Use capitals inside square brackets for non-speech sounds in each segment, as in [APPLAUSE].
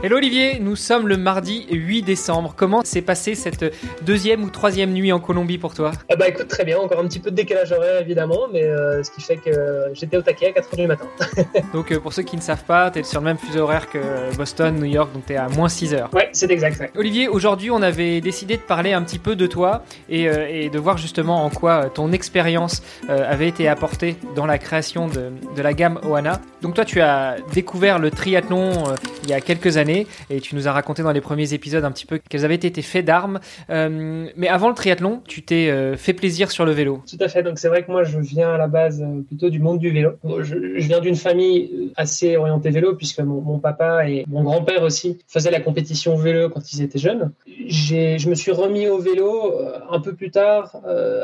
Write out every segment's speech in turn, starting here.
Hello Olivier, nous sommes le mardi 8 décembre. Comment s'est passée cette deuxième ou troisième nuit en Colombie pour toi? Ah Bah écoute, très bien, encore un petit peu de décalage horaire évidemment, mais euh, ce qui fait que j'étais au taquet à 4h du matin. [LAUGHS] donc euh, pour ceux qui ne savent pas, tu es sur le même fuseau horaire que Boston, New York, donc tu es à moins 6 heures. Ouais, c'est exact. Olivier, aujourd'hui on avait décidé de parler un petit peu de toi et, euh, et de voir justement en quoi ton expérience avait été apportée dans la création de, de, la gamme Oana. Donc toi tu as découvert le triathlon il y a quelques années et tu nous as raconté dans les premiers épisodes un petit peu quels avaient été tes d'armes. Euh, mais avant le triathlon, tu t'es euh, fait plaisir sur le vélo. Tout à fait. Donc c'est vrai que moi je viens à la base euh, plutôt du monde du vélo. Je, viens d'une famille assez orientée vélo puisque mon, papa et mon grand-père aussi faisaient la compétition vélo quand ils étaient jeunes. Je me suis remis au vélo un peu plus tard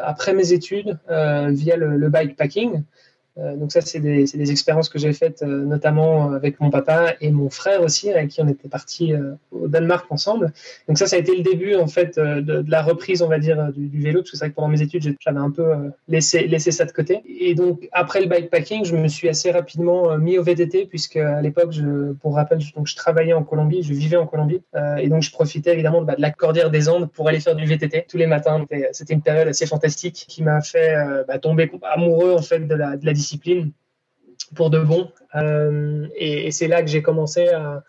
après mes études via le bikepacking. Euh, donc ça, c'est des, des, expériences que j'ai faites euh, notamment avec mon papa et mon frère aussi, avec qui on était partis euh, au Danemark ensemble. Donc ça, ça a été le début en fait de, de la reprise, on va dire, du, du vélo, parce que c'est vrai que pendant mes études, j'avais un peu laissé, laissé ça de côté. Et donc après le bikepacking, je me suis assez rapidement mis au VTT, puisque à l'époque, pour rappel, je, donc je travaillais en Colombie, je vivais en Colombie, et donc je profitais évidemment bah, de la cordillère des Andes pour aller faire du VTT tous les matins. C'était une période assez fantastique qui m'a fait bah, tomber amoureux en fait de la, de la pour de bon. Euh, et, c'est là que j'ai commencé à,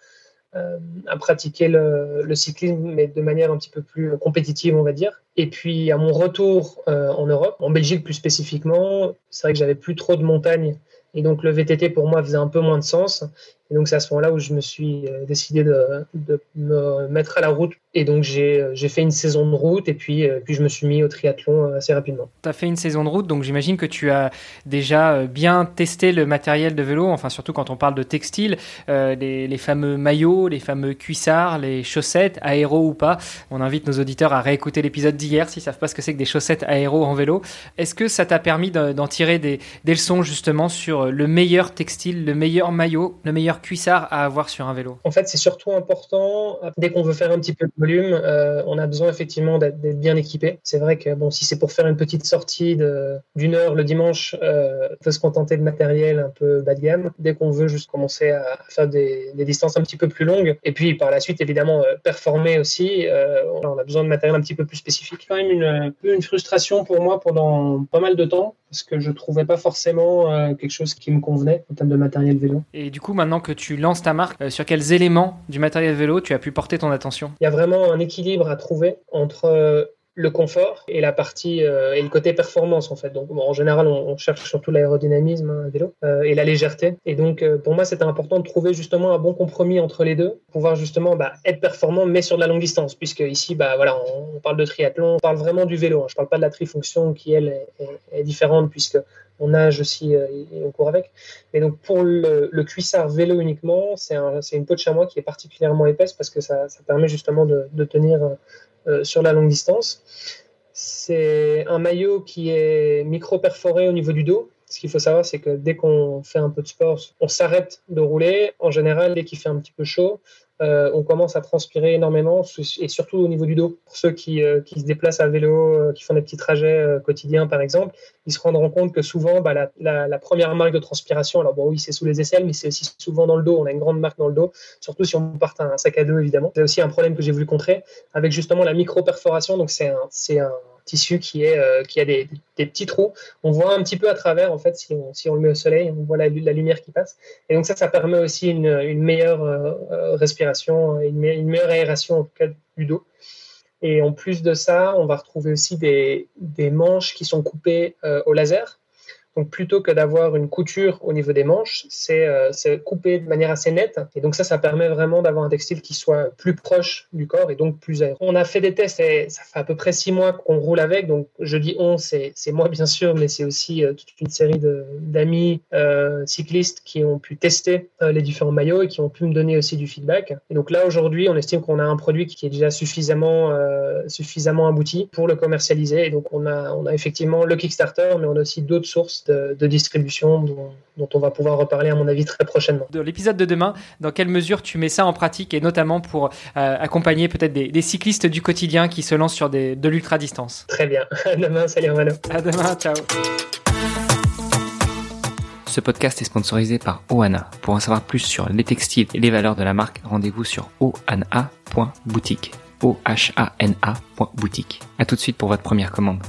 euh, pratiquer le, le, cyclisme, mais de manière un petit peu plus compétitive, on va dire. Et puis à mon retour euh, en Europe, en Belgique plus spécifiquement, c'est vrai que j'avais plus trop de montagnes. Et donc le VTT pour moi faisait un peu moins de sens. Et donc c'est à ce moment-là où je me suis décidé de, de, me mettre à la route et donc euh, j'ai fait une saison de route et puis, euh, puis je me suis mis au triathlon euh, assez rapidement. Tu as fait une saison de route, donc j'imagine que tu as déjà bien testé le matériel de vélo, enfin surtout quand on parle de textile, les, les, fameux maillots, les fameux cuissards, les chaussettes, aéro ou pas. On invite nos auditeurs à réécouter l'épisode d'hier s'ils savent pas ce que c'est que des chaussettes aéro en vélo. Est-ce que ça t'a permis d'en tirer des, des, leçons justement sur le meilleur textile, le meilleur maillot, le meilleur cuissard à avoir sur un vélo En fait, c'est surtout important dès qu'on veut faire un petit peu de euh, on a besoin effectivement d'être bien équipé. C'est vrai que bon, si c'est pour faire une petite sortie d'une heure le dimanche, euh, on peut se contenter de matériel un peu bas de gamme. Dès qu'on veut juste commencer à faire des, distances un petit peu plus longues, et puis par la suite évidemment euh, performer aussi, on a besoin de matériel un petit peu plus spécifique. Quand même une, une frustration pour moi pendant pas mal de temps parce que je trouvais pas forcément quelque chose qui me convenait en termes de matériel vélo. Et du coup, maintenant que tu lances ta marque, sur quels éléments du matériel vélo tu as pu porter ton attention? Il y a vraiment un équilibre à trouver entre euh, le confort et la partie euh, et le côté performance en fait. Donc en général, on, cherche surtout l'aérodynamisme hein, vélo euh, et la légèreté. Et donc pour moi, c'était important de trouver justement un bon compromis entre les deux, pouvoir justement bah, être performant mais sur de la longue distance, puisque ici, bah voilà, on, parle de triathlon, on parle vraiment du vélo. Hein. Je parle pas de la trifonction qui elle est, différente puisque on nage aussi et on court avec. Mais donc pour le, cuissard vélo uniquement, c'est un, une peau de chamois qui est particulièrement épaisse parce que ça, permet justement de, tenir euh, sur la longue distance. C'est un maillot qui est micro-perforé au niveau du dos. Ce qu'il faut savoir, c'est que dès qu'on fait un peu de sport, on s'arrête de rouler. En général, dès qu'il fait un petit peu chaud, euh, on commence à transpirer énormément et surtout au niveau du dos. Pour ceux qui, euh, qui se déplacent à vélo, euh, qui font des petits trajets quotidiens par exemple, ils se rendront compte que souvent bah, la, première marque de transpiration, alors bon oui c'est sous les aisselles, mais c'est aussi souvent dans le dos. On a une grande marque dans le dos, surtout si on porte un sac à dos évidemment. C'est aussi un problème que j'ai voulu contrer avec justement la micro perforation. Donc c'est un tissu qui, est, euh, qui a des, des, petits trous. On voit un petit peu à travers, en fait, si on, si on le met au soleil, on voit la, lumière qui passe. Et donc ça, ça permet aussi une, une meilleure euh, euh, respiration, une, une, meilleure aération en tout cas du dos. Et en plus de ça, on va retrouver aussi des, des manches qui sont coupées au laser Donc plutôt que d'avoir une couture au niveau des manches, c'est euh, coupé de manière assez nette. Et donc ça, ça permet vraiment d'avoir un textile qui soit plus proche du corps et donc plus aéré. On a fait des tests et ça fait à peu près six mois qu'on roule avec. Donc je dis on, c'est moi bien sûr, mais c'est aussi euh, toute une série d'amis euh, cyclistes qui ont pu tester euh, les différents maillots et qui ont pu me donner aussi du feedback. Et donc là aujourd'hui, on estime qu'on a un produit qui est déjà suffisamment suffisamment abouti pour le commercialiser. Et donc on a on a effectivement le Kickstarter, mais on a aussi d'autres sources de, de distribution dont, dont on va pouvoir reparler à mon avis très prochainement. De l'épisode de demain, dans quelle mesure tu mets ça en pratique et notamment pour accompagner peut-être des, cyclistes du quotidien qui se lancent sur des, de l'ultra distance. Très bien. [LAUGHS] À demain, salut Romano. À demain, ciao. Ce podcast est sponsorisé par Oana. Pour en savoir plus sur les textiles et les valeurs de la marque, rendez-vous sur oana.boutique. O-H-A-N-A.boutique. A tout de suite pour votre première commande.